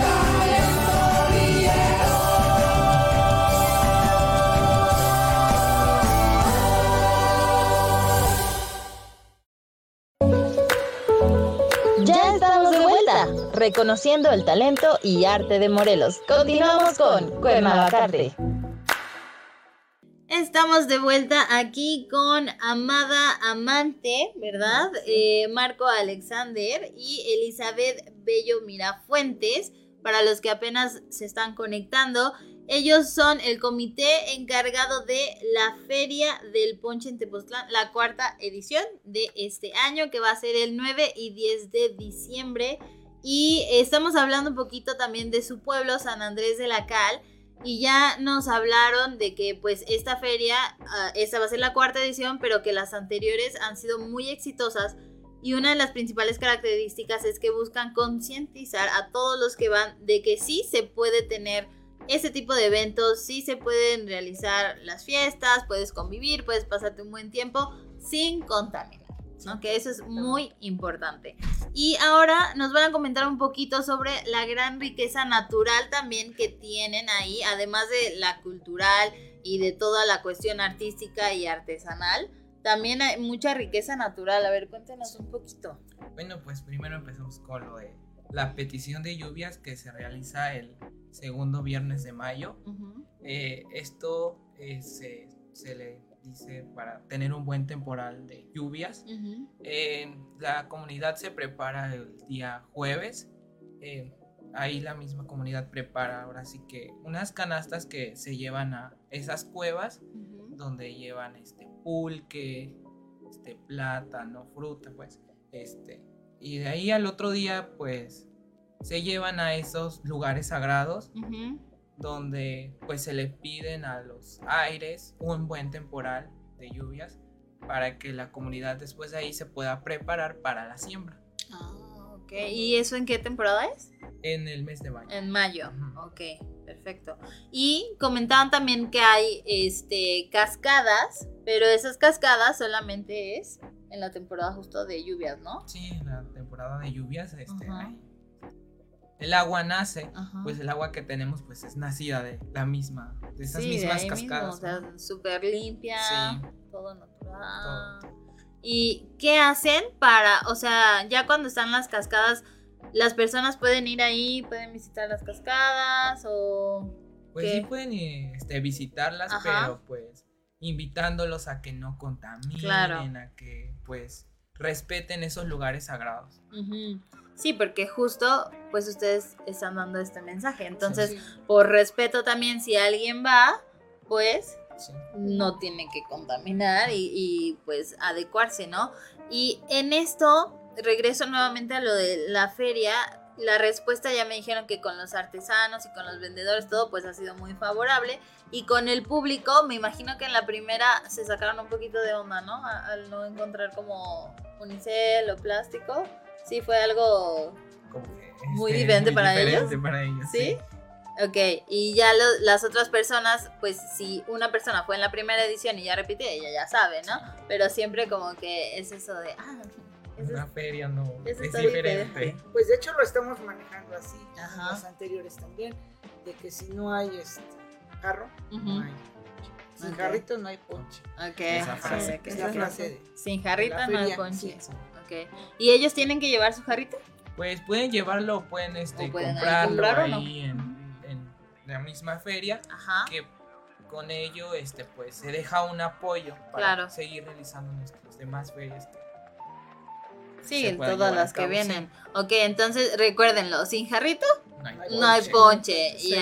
Reconociendo el talento y arte de Morelos. Continuamos con Cuernavacarte. Estamos de vuelta aquí con Amada Amante, ¿verdad? Eh, Marco Alexander y Elizabeth Bello Mirafuentes. Para los que apenas se están conectando, ellos son el comité encargado de la Feria del Ponche en Tepoztlán, la cuarta edición de este año, que va a ser el 9 y 10 de diciembre. Y estamos hablando un poquito también de su pueblo, San Andrés de la Cal. Y ya nos hablaron de que pues esta feria, uh, esta va a ser la cuarta edición, pero que las anteriores han sido muy exitosas. Y una de las principales características es que buscan concientizar a todos los que van de que sí se puede tener ese tipo de eventos, sí se pueden realizar las fiestas, puedes convivir, puedes pasarte un buen tiempo sin contaminar. ¿No? Que eso es muy importante. Y ahora nos van a comentar un poquito sobre la gran riqueza natural también que tienen ahí, además de la cultural y de toda la cuestión artística y artesanal. También hay mucha riqueza natural. A ver, cuéntenos un poquito. Bueno, pues primero empezamos con lo de la petición de lluvias que se realiza el segundo viernes de mayo. Uh -huh. eh, esto eh, se, se, le dice para tener un buen temporal de lluvias. Uh -huh. eh, la comunidad se prepara el día jueves. Eh, ahí la misma comunidad prepara ahora sí que unas canastas que se llevan a esas cuevas uh -huh. donde llevan este pulque, este plátano, fruta, pues, este y de ahí al otro día, pues, se llevan a esos lugares sagrados uh -huh. Donde, pues, se le piden a los aires un buen temporal de lluvias para que la comunidad después de ahí se pueda preparar para la siembra. Ah, ok. ¿Y eso en qué temporada es? En el mes de mayo. En mayo, uh -huh. ok, perfecto. Y comentaban también que hay este, cascadas, pero esas cascadas solamente es en la temporada justo de lluvias, ¿no? Sí, en la temporada de lluvias, este, uh -huh. El agua nace, pues el agua que tenemos pues es nacida de la misma, de esas sí, mismas de cascadas. Mismo, o sea, súper limpia, sí. todo natural. Todo. ¿Y qué hacen para, o sea, ya cuando están las cascadas, las personas pueden ir ahí, pueden visitar las cascadas o... Pues ¿qué? sí pueden este, visitarlas, Ajá. pero pues invitándolos a que no contaminen, claro. a que pues respeten esos lugares sagrados. Uh -huh. Sí, porque justo pues ustedes están dando este mensaje. Entonces, sí, sí. por respeto también, si alguien va, pues sí. no tiene que contaminar y, y, pues adecuarse, ¿no? Y en esto, regreso nuevamente a lo de la feria. La respuesta ya me dijeron que con los artesanos y con los vendedores todo pues ha sido muy favorable. Y con el público, me imagino que en la primera se sacaron un poquito de onda, ¿no? Al no encontrar como unicel o plástico. Sí, fue algo muy este, diferente, para, ellos. para ellos. ¿Sí? Ok, y ya las otras personas, pues si una persona fue en la primera edición y ya repite, ella ya sabe, ¿no? Pero siempre como que es eso de, ah, es una feria no es diferente. Pues de hecho lo estamos manejando así, Ajá. los anteriores también, de que si no hay este carro, no hay sin jarrito no hay ponche. Ok. Esa frase. Esa frase Sin jarrito no hay ponche. Ok. ¿Y ellos tienen que llevar su jarrito? Pues pueden llevarlo, pueden, este, pueden comprarlo ahí, en, la misma feria. Ajá. Que con ello, este, pues se deja un apoyo para seguir realizando nuestras demás ferias Sí, todas las que vienen. Ok, entonces recuérdenlo, sin jarrito no hay ponche. Y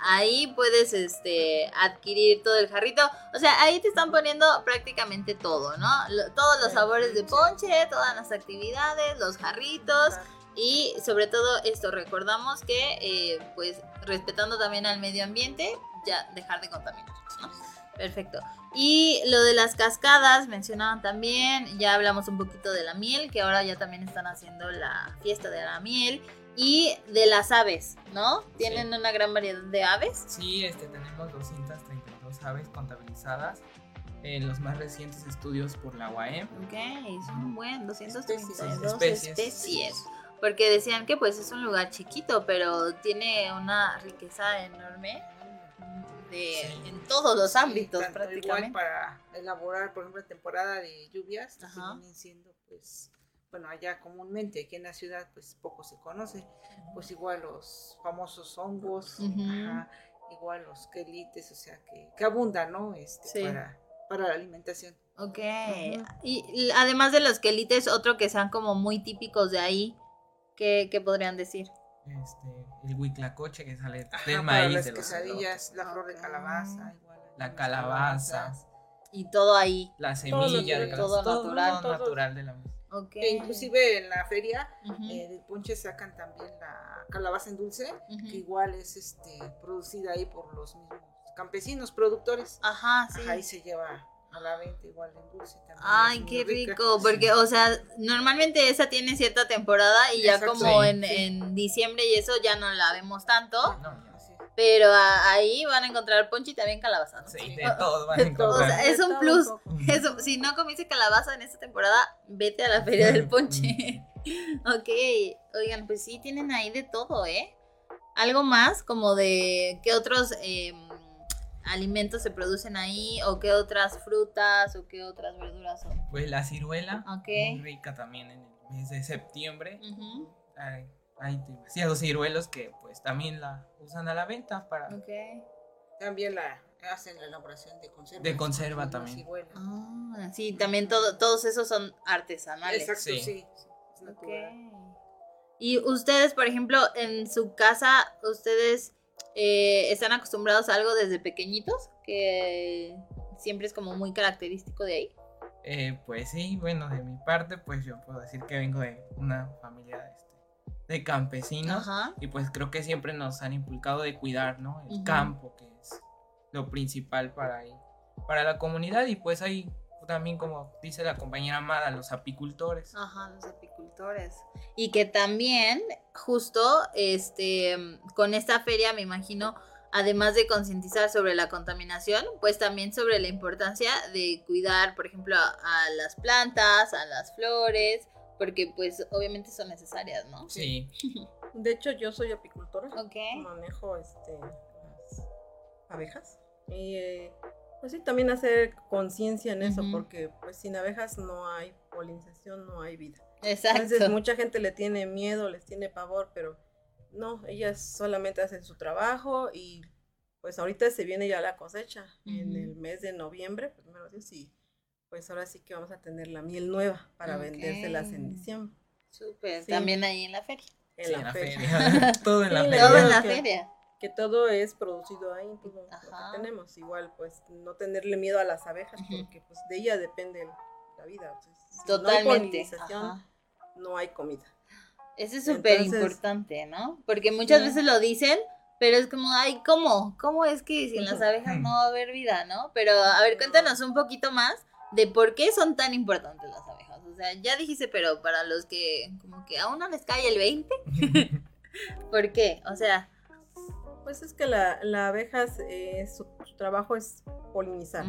ahí puedes este adquirir todo el jarrito. O sea, ahí te están poniendo prácticamente todo, ¿no? todos los sabores de ponche, todas las actividades, los jarritos. Y sobre todo esto, recordamos que eh, pues respetando también al medio ambiente, ya dejar de contaminar, ¿no? Perfecto. Y lo de las cascadas, mencionaban también, ya hablamos un poquito de la miel, que ahora ya también están haciendo la fiesta de la miel. Y de las aves, ¿no? ¿Tienen una gran variedad de aves? Sí, este, tenemos 232 aves contabilizadas en los más recientes estudios por la UAM. Ok, son buen, 232 especies. especies. Porque decían que pues es un lugar chiquito, pero tiene una riqueza enorme en todos los ámbitos prácticamente. Igual para elaborar, por ejemplo, temporada de lluvias, vienen siendo pues bueno, allá comúnmente, aquí en la ciudad, pues poco se conoce, pues igual los famosos hongos, igual los quelites, o sea, que, que abundan, ¿no? Este, para, para la alimentación. Ok, y, además de los quelites, otro que sean como muy típicos de ahí, ¿qué, qué podrían decir? Este, el huiclacoche que sale del maíz. las quesadillas, la flor de calabaza, igual. La calabaza. Y todo ahí. La semilla de calabaza. Todo, natural. Todo natural de la misma. Okay. inclusive en la feria eh, del ponche sacan también la calabaza en dulce, que igual es este producida ahí por los mismos campesinos, productores. Ajá, sí. ahí se lleva a la venta igual en dulce también. Ay, qué rico, porque, o sea, normalmente esa tiene cierta temporada y ya como en, en, diciembre y eso ya no la vemos tanto. No, pero ahí van a encontrar ponche y también calabaza. Sí, de todo van a encontrar. O sea, es un plus. Eso, si no comiste calabaza en esta temporada, vete a la feria del ponche. ok, oigan, pues sí, tienen ahí de todo, ¿eh? Algo más, como de qué otros em, alimentos se producen ahí, o qué otras frutas, o qué otras verduras son. Pues la ciruela, muy rica también en el mes de septiembre hay demasiados ciruelos que pues también la usan a la venta para... También la hacen la elaboración de conserva. De conserva también. Ah, sí, también todo, todos esos son artesanales. Exacto, sí. Y ustedes, por ejemplo, en su casa, ustedes eh, están acostumbrados a algo desde pequeñitos que siempre es como muy característico de ahí. Eh, pues sí, bueno, de mi parte, pues yo puedo decir que vengo de una familia de de campesinos y pues creo que siempre nos han inculcado de cuidar, ¿no? El campo, que es lo principal para, para la comunidad y pues ahí también como dice la compañera Amada, los apicultores. Ajá, los apicultores. Y que también justo este con esta feria me imagino además de concientizar sobre la contaminación, pues también sobre la importancia de cuidar, por ejemplo, a las plantas, a las flores, porque pues obviamente son necesarias, ¿no? Sí. De hecho, yo soy apicultora. Ok. Manejo este, las abejas. Y eh, pues sí, también hacer conciencia en eso, porque pues sin abejas no hay polinización, no hay vida. Exacto. Entonces mucha gente le tiene miedo, les tiene pavor, pero no, ellas solamente hacen su trabajo y pues ahorita se viene ya la cosecha en el mes de noviembre, primero Dios, y pues ahora sí que vamos a tener la miel nueva para vendérselas en diciembre. Súper, también ahí en la feria. En, la, feria. todo en la feria. Todo en la feria. Que todo es producido ahí, todo lo que tenemos. Igual, pues, no tenerle miedo a las abejas, porque pues de ella depende la vida. Totalmente. no hay comida. Eso es súper importante, ¿no? Porque muchas veces lo dicen, pero es como, ay, ¿cómo? ¿Cómo es que sin las abejas no va a haber vida, no? Pero a ver, cuéntanos un poquito más de por qué son tan importantes las abejas. O sea, ya dijiste, pero para los que como que aún no les cae el 20, ¿por qué? O sea... Pues es que la, la abeja, eh, su, trabajo es polinizar.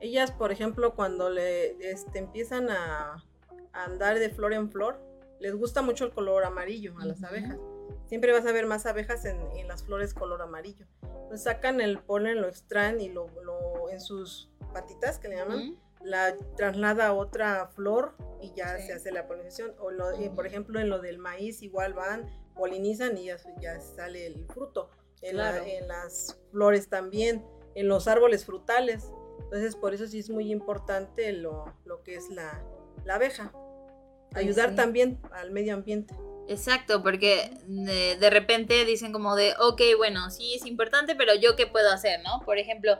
Ellas, por ejemplo, cuando le este, empiezan a, andar de flor en flor, les gusta mucho el color amarillo a las abejas. Siempre vas a ver más abejas en, las flores color amarillo. Entonces sacan el polen, lo extraen y lo, en sus patitas, que le llaman, la traslada a otra flor y ya se hace la polinización. O por ejemplo, en lo del maíz igual van, polinizan y ya, ya sale el fruto. En, en las flores también, en los árboles frutales entonces, por eso sí es muy importante lo, que es la, abeja. Ayudar también al medio ambiente. Exacto, porque de, repente dicen como de, ok, bueno, sí es importante, pero yo qué puedo hacer, ¿no? Por ejemplo,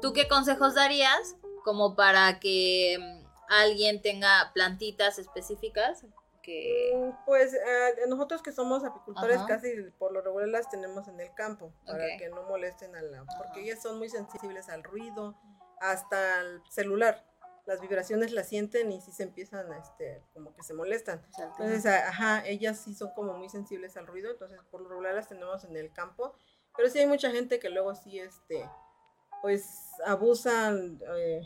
¿tú qué consejos darías como para que mm, alguien tenga plantitas específicas? Que... Mm, pues eh, nosotros que somos apicultores casi por lo regular las tenemos en el campo para que no molesten a la... porque ellas son muy sensibles al ruido, hasta el celular. Las vibraciones las sienten y si se empiezan, este, como que se molestan. Entonces, ajá, ellas sí son como muy sensibles al ruido, entonces por lo regular las tenemos en el campo. Pero sí hay mucha gente que luego sí, este, pues abusan, eh,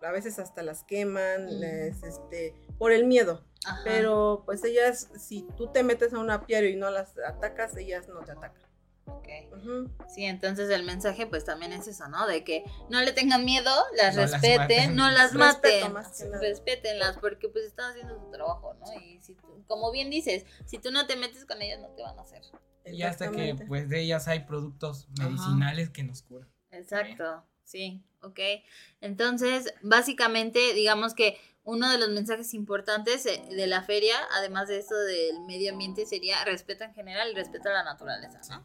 a veces hasta las queman, este, por el miedo. Pero pues ellas, si tú te metes a un apiario y no las atacas, ellas no te atacan. Ok. Sí, entonces el mensaje pues también es eso, ¿no? De que no le tengan miedo, las respeten, no las maten, respétenlas porque pues están haciendo su trabajo, ¿no? Y si como bien dices, si tú no te metes con ellas no te van a hacer. Y hasta que pues de ellas hay productos medicinales que nos curan. Exacto, sí, ok. Entonces, básicamente, digamos que uno de los mensajes importantes eh, de la feria, además de esto del medio ambiente, sería respeto en general y respeto a la naturaleza, ¿no?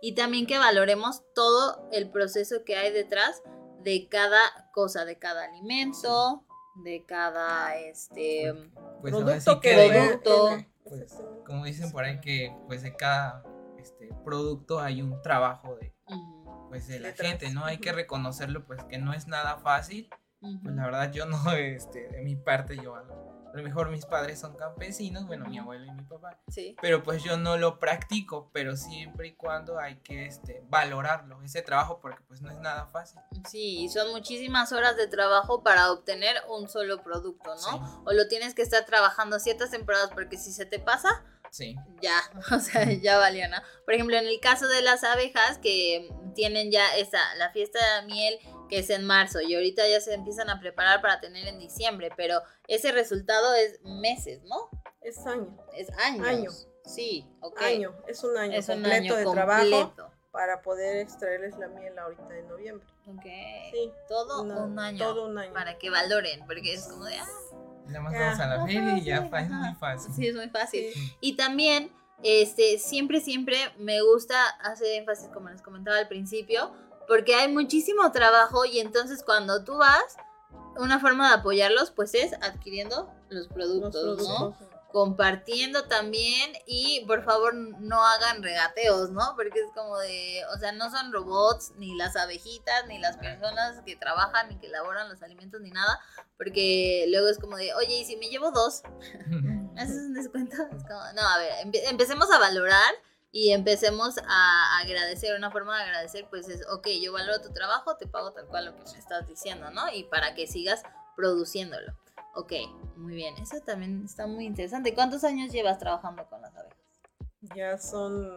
Y también que valoremos todo el proceso que hay detrás de cada cosa, de cada alimento, de cada este pues producto que, producto. Pues, como dicen por ahí que pues de cada este, producto hay un trabajo de pues de la gente, ¿no? Hay que reconocerlo pues que no es nada fácil pues la verdad yo no, este, de mi parte yo a lo mejor mis padres son campesinos, bueno, mi abuelo y mi papá. Sí. Pero pues yo no lo practico, pero siempre y cuando hay que este, valorarlo, ese trabajo, porque pues no es nada fácil. Sí, son muchísimas horas de trabajo para obtener un solo producto, ¿no? O lo tienes que estar trabajando ciertas temporadas porque si se te pasa, Sí. Ya, o sea, ya valió, ¿no? Por ejemplo, en el caso de las abejas que tienen ya esa, la fiesta de miel que es en marzo y ahorita ya se empiezan a preparar para tener en diciembre, pero ese resultado es meses, ¿no? Es año. Es años. Año. Sí, ok. Año, es un año completo de trabajo para poder extraerles la miel ahorita en noviembre. Ok. Sí. Todo un año. Todo un año. Para que valoren, porque es como de... Ah, ya más vamos a la feria y ya es muy fácil. Sí, es muy fácil. Y también, este, siempre, siempre me gusta hacer énfasis, como les comentaba al principio, porque hay muchísimo trabajo y entonces cuando tú vas, una forma de apoyarlos pues es adquiriendo los productos, ¿no? Compartiendo también y por favor no hagan regateos, ¿no? Porque es como de, o sea, no son robots, ni las abejitas, ni las personas que trabajan, ni que elaboran los alimentos, ni nada, porque luego es como de, oye, ¿y si me llevo dos? ¿Me haces un descuento? Es como, no, a ver, empecemos a valorar y empecemos a agradecer, una forma de agradecer pues es, ok, yo valoro tu trabajo, te pago tal cual lo que me estás diciendo, ¿no? Y para que sigas produciéndolo. Ok, muy bien, eso también está muy interesante. ¿Cuántos años llevas trabajando con las abejas? Ya son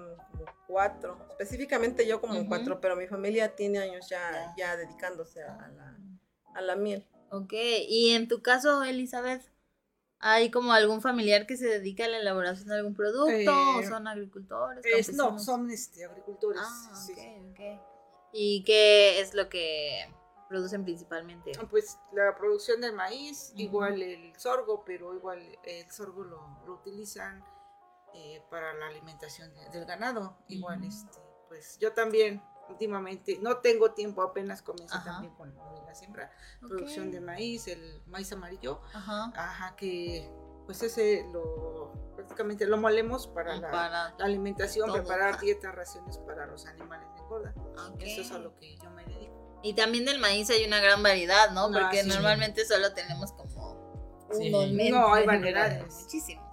cuatro, específicamente yo como cuatro, pero mi familia tiene años ya, ya. dedicándose a la, a la miel. Ok, y en tu caso, Elizabeth, ¿Hay como algún familiar que se dedica a la elaboración de algún producto? ¿O eh, son agricultores? no, son este, agricultores. Ah, sí. ¿Y qué es lo que producen principalmente? Ah, pues la producción del maíz, igual el sorgo, pero igual el sorgo lo, lo utilizan eh, para la alimentación del ganado. Igual, este, pues yo también últimamente no tengo tiempo, apenas comencé también con la siembra, producción de maíz, el maíz amarillo, ajá, que pues ese lo prácticamente lo molemos para, la, alimentación, preparar dietas, raciones para los animales de engorda. Eso es a lo que yo me dedico. Y también del maíz hay una gran variedad, ¿no? Porque normalmente solo tenemos como unos No, hay variedades. Muchísimos.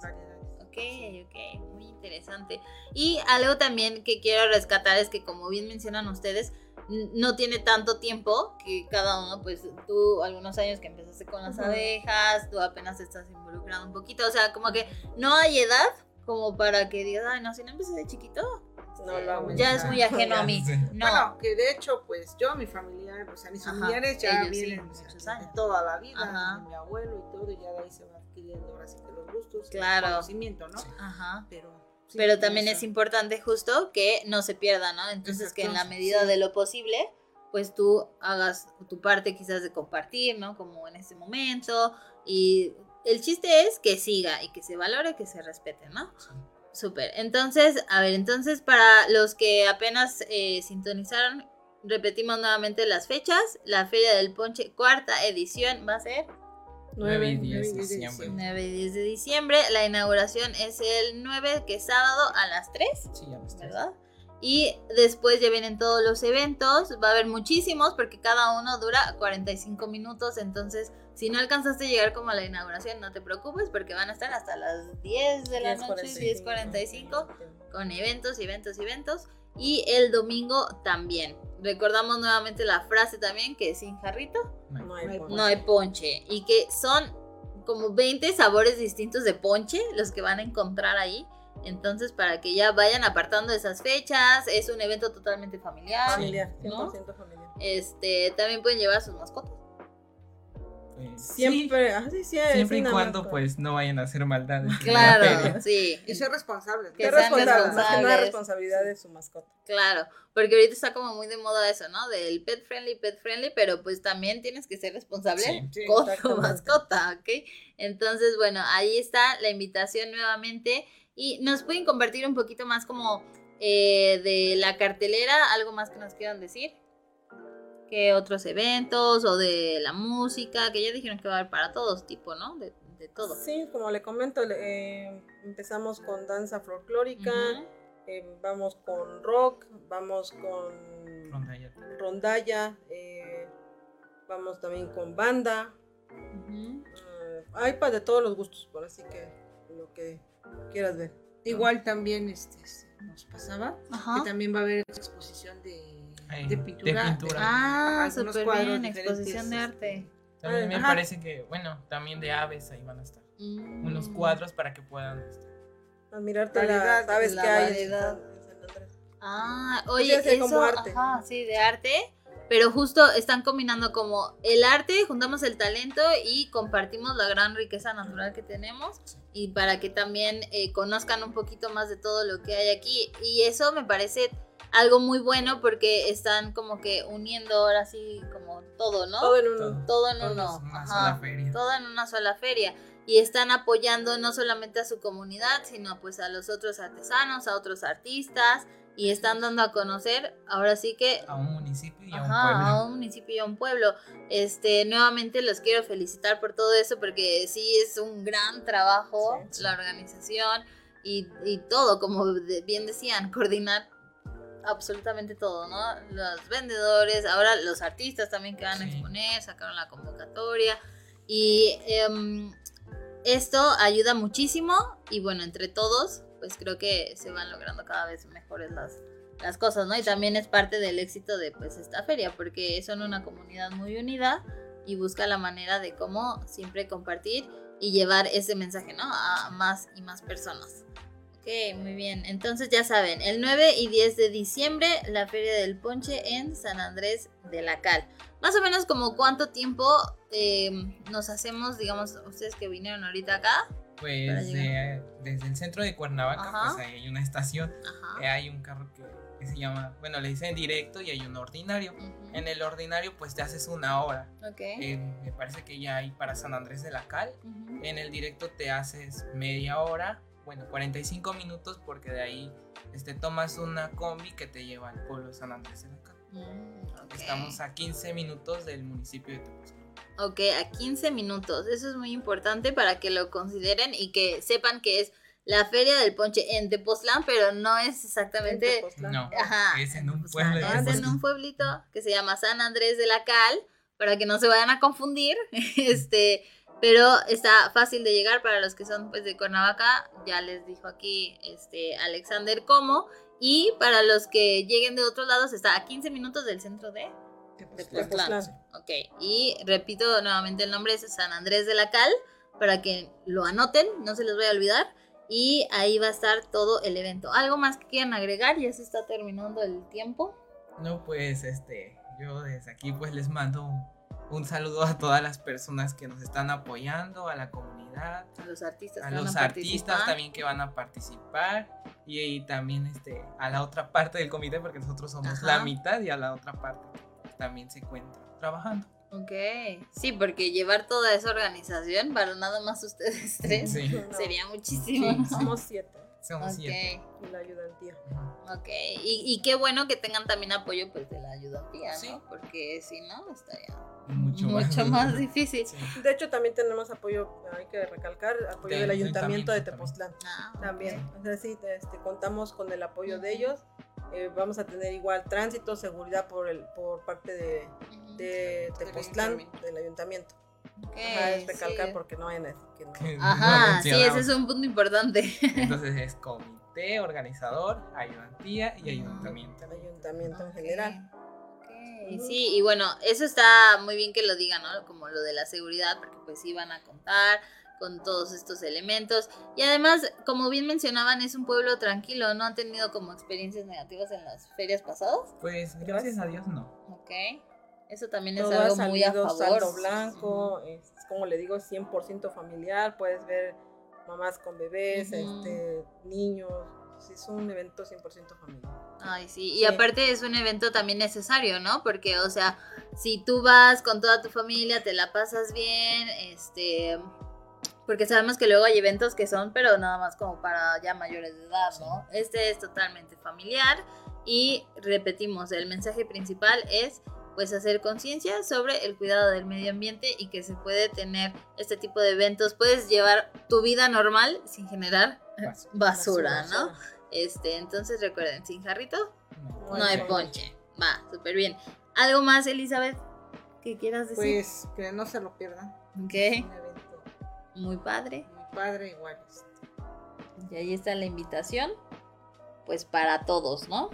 Ok, ok, muy interesante. Y algo también que quiero rescatar es que como bien mencionan ustedes, no tiene tanto tiempo que cada uno, pues tú algunos años que empezaste con las abejas, tú apenas estás involucrado un poquito, o sea, como que no hay edad como para que digas, ay, no, si no empecé de chiquito, no lo ya es muy ajeno a mí. No. Bueno, que de hecho, pues yo, mi familia, o sea, mis familiares ya vienen muchos años. toda la vida, mi abuelo y todo, y ya de ahí se va adquiriendo ahora sí que los gustos, claro. el conocimiento, ¿no? Ajá. Pero pero también es importante justo que no se pierda, ¿no? Entonces que en la medida de lo posible, pues tú hagas tu parte quizás de compartir, ¿no? Como en ese momento. Y el chiste es que siga y que se valore, que se respete, ¿no? Súper. Entonces, a ver, entonces para los que apenas eh, sintonizaron, repetimos nuevamente las fechas. La Feria del Ponche, cuarta edición, va a ser 9 y 10 de diciembre. 9 y 10 de diciembre. La inauguración es el 9, que es sábado a las 3. Sí, a las 3. ¿Verdad? Y después ya vienen todos los eventos. Va a haber muchísimos porque cada uno dura 45 minutos. Entonces, si no alcanzaste a llegar como a la inauguración, no te preocupes porque van a estar hasta las 10 de la noche, 10.45, con eventos, eventos, eventos. Y el domingo también. Recordamos nuevamente la frase también que sin jarrito no hay, ponche. no hay ponche. Y que son como 20 sabores distintos de ponche los que van a encontrar ahí. Entonces, para que ya vayan apartando esas fechas, es un evento totalmente familiar. Familiar, 100% familiar. Este, también pueden llevar a sus mascotas. Siempre, siempre y cuando pues no vayan a hacer maldades. Claro, sí. Y ser responsables. Que sean responsables. Más que nada responsabilidad de su mascota. Claro, porque ahorita está como muy de moda eso, ¿no? Del pet friendly, pet friendly, pero pues también tienes que ser responsable con tu mascota, ¿ok? Entonces, bueno, ahí está la invitación nuevamente. Y nos pueden compartir un poquito más como eh, de la cartelera, algo más que nos quieran decir que otros eventos o de la música, que ya dijeron que va a haber para todos tipo, ¿no? De, de todo. Sí, como le comento, eh, empezamos con danza folclórica, eh, vamos con rock, vamos con rondalla, eh, vamos también con banda. hay para de todos los gustos, por así que lo que quieras ver. Igual también este nos pasaba que también va a haber exposición de de pintura. Ah, súper bien, exposición de arte. También me parece que, bueno, también de aves ahí van a estar. Mm. Unos cuadros para que puedan estar. Admirarte la, sabes que hay Ah, oye, eso, como arte. Ajá, sí, de arte. Pero justo están combinando como el arte, juntamos el talento y compartimos la gran riqueza natural que tenemos y para que también eh, conozcan un poquito más de todo lo que hay aquí. Y eso me parece algo muy bueno porque están como que uniendo ahora sí como todo, ¿no? Todo en uno. Todo, en uno. Todo en una sola feria. Y están apoyando no solamente a su comunidad, sino pues a los otros artesanos, a otros artistas. Y están dando a conocer, ahora sí que... A un municipio y a un pueblo. A un municipio y a un pueblo. Este, nuevamente los quiero felicitar por todo eso porque sí es un gran trabajo la organización y, y todo, como bien decían, coordinar absolutamente todo, ¿no? Los vendedores, ahora los artistas también que van a exponer, sacaron la convocatoria y em, esto ayuda muchísimo y bueno, entre todos, pues creo que se van logrando cada vez mejores las, las cosas, ¿no? Y también es parte del éxito de pues esta feria, porque son una comunidad muy unida y busca la manera de cómo siempre compartir y llevar ese mensaje, ¿no? A más y más personas. Ok, muy bien. Entonces ya saben, el 9 y 10 de diciembre, la Feria del Ponche en San Andrés de la Cal. Más o menos como cuánto tiempo em, nos hacemos, digamos, ustedes que vinieron ahorita acá. Pues desde el centro de Cuernavaca, pues ahí hay una estación, eh, hay un carro que, se llama, bueno, le dicen directo y hay un ordinario. En el ordinario pues te haces una hora. Okay. Eh, me parece que ya hay para San Andrés de la Cal. En el directo te haces media hora bueno, 45 minutos porque de ahí este, tomas una combi que te lleva al pueblo de San Andrés de la Mm, Estamos a 15 minutos del municipio de Tepoztlán. Ok, a 15 minutos. Eso es muy importante para que lo consideren y que sepan que es la feria del ponche en Tepoztlán, pero no es exactamente. No, Ajá, es en un pueblo. es en un pueblito que se llama San Andrés de la Cal, para que no se vayan a confundir. este, pero está fácil de llegar para los que son pues de Cuernavaca, ya les dijo aquí este Alexander cómo. Y para los que lleguen de otros lados, está a 15 minutos del centro de Tepoztlán. Ok, y repito nuevamente el nombre es San Andrés de la Cal, para que lo anoten, no se les vaya a olvidar. Y ahí va a estar todo el evento. ¿Algo más que quieran agregar? Ya se está terminando el tiempo. No, pues este, yo desde aquí pues les mando un saludo a todas las personas que nos están apoyando, a la comunidad, a los artistas, a los artistas también que van a participar y, también este a la otra parte del comité porque nosotros somos la mitad y a la otra parte también se encuentra trabajando. Ok, sí, porque llevar toda esa organización para nada más ustedes tres sería muchísimo. Somos siete. Somos siete. Y la ayudantía. Ok, y, y, qué bueno que tengan también apoyo pues de la ayudantía, ¿no? Porque si no, estaría mucho, más, difícil. De hecho, también tenemos apoyo, hay que recalcar, apoyo del ayuntamiento de Tepoztlán. Ah, también. O sea, sí, este, contamos con el apoyo de ellos. Eh, vamos a tener igual tránsito, seguridad por, el, por parte de, de Tepoztlán, del ayuntamiento. es recalcar porque no hay que no. Ajá, sí, ese es un punto importante. Entonces es comité, organizador, ayudantía y ayuntamiento. Ayuntamiento en general. Sí, y bueno, eso está muy bien que lo digan, ¿no? Como lo de la seguridad, porque pues sí van a contar con todos estos elementos. Y además, como bien mencionaban, es un pueblo tranquilo, ¿no han tenido como experiencias negativas en las ferias pasadas? Pues gracias a Dios no. Ok. Eso también es algo muy a favor. Blanco, es, como le digo, 100% familiar, puedes ver mamás con bebés, este, niños, es un evento 100% familiar. Ay, sí. Y aparte es un evento también necesario, ¿no? Porque, o sea, si tú vas con toda tu familia, te la pasas bien, este, porque sabemos que luego hay eventos que son, pero nada más como para ya mayores de edad, ¿no? Este es totalmente familiar y repetimos, el mensaje principal es pues hacer conciencia sobre el cuidado del medio ambiente y que se puede tener este tipo de eventos, puedes llevar tu vida normal sin generar basura, ¿no? Este, entonces recuerden, sin jarrito no, hay ponche. Va, súper bien. ¿Algo más, Elizabeth, que quieras decir? Pues que no se lo pierdan. Ok. Muy padre. Muy padre igual. Y ahí está la invitación. Pues para todos, ¿no?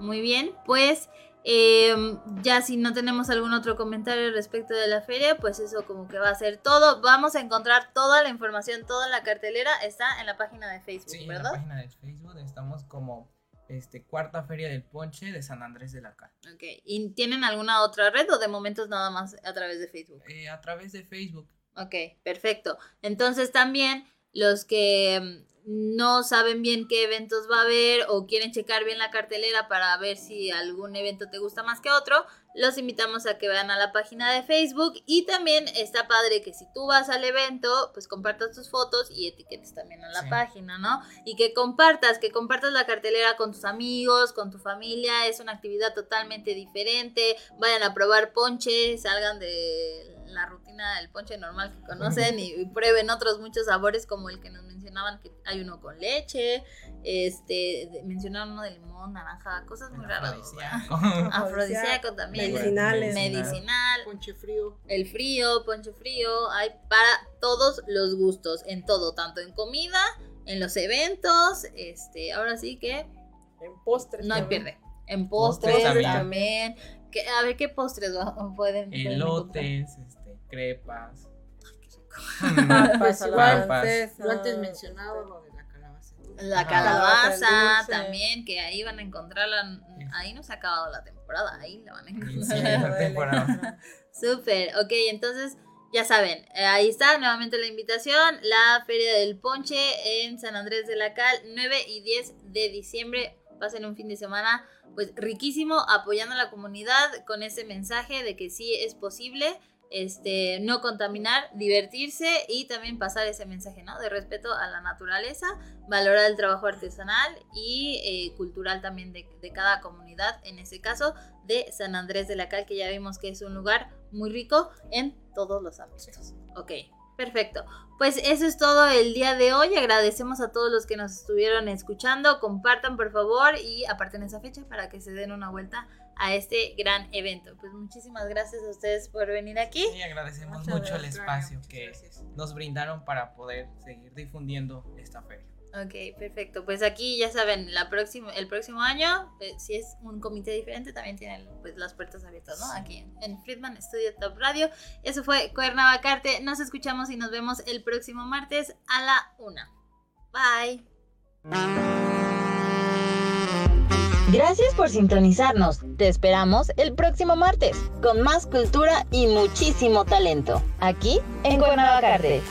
Muy bien, pues em, ya si no tenemos algún otro comentario respecto de la feria, pues eso como que va a ser todo. Vamos a encontrar toda la información, toda la cartelera está en la página de Facebook, sí, ¿verdad? En la página de Facebook estamos como este, cuarta feria del ponche de San Andrés de la Cal. Ok, ¿y tienen alguna otra red o de momentos nada más a través de Facebook? Eh, a través de Facebook. Ok, perfecto. Entonces también los que mm, no saben bien qué eventos va a haber o quieren checar bien la cartelera para ver si algún evento te gusta más que otro, los invitamos a que vayan a la página de Facebook y también está padre que si tú vas al evento, pues compartas tus fotos y etiquetes también a la página, ¿no? Y que compartas, que compartas la cartelera con tus amigos, con tu familia, es una actividad totalmente diferente, vayan a probar ponche, salgan de la rutina del ponche normal que conocen y, prueben otros muchos sabores como el que nos mencionaban que hay uno con leche, este, mencionaron uno de limón, naranja, cosas muy raras. Afrodisíaco. Afrodisíaco también. Medicinales. Medicinal. Ponche frío. El frío, ponche frío, hay para todos los gustos, en todo, tanto en comida, en los eventos, este, ahora sí que en postres. No hay pierde. En postres, también. a ver qué postres pueden. Elotes, este, crepas. Papas, Lo antes mencionado lo de la calabaza. La también, que ahí van a encontrarla. Ahí no se ha acabado la temporada, ahí la van a encontrar. Súper, ok, entonces ya saben, eh, ahí está nuevamente la invitación, la Feria del Ponche en San Andrés de la Cal, 9 y 10 de diciembre. Pasen un fin de semana pues riquísimo apoyando a la comunidad con ese mensaje de que sí es posible este, no contaminar, divertirse y también pasar ese mensaje. De respeto a la naturaleza, valorar el trabajo artesanal y eh, cultural también de, de, cada comunidad, en ese caso de San Andrés de la Cal, que ya vimos que es un lugar muy rico en todos los ámbitos. Ok, perfecto. Pues eso es todo el día de hoy. Agradecemos a todos los que nos estuvieron escuchando. Compartan por favor y aparten esa fecha para que se den una vuelta a este gran evento. Pues muchísimas gracias a ustedes por venir aquí. Y agradecemos mucho el espacio que nos brindaron para poder seguir difundiendo esta feria. Ok, perfecto. Pues aquí ya saben, la próxima, el próximo año, eh, si es un comité diferente, también tienen pues, las puertas abiertas, ¿no? Aquí en, Friedman Studio Top Radio. Eso fue Cuernavacarte. Nos escuchamos y nos vemos el próximo martes a la una. Bye. Gracias por sintonizarnos. Te esperamos el próximo martes con más cultura y muchísimo talento. Aquí en Cuernavacarte.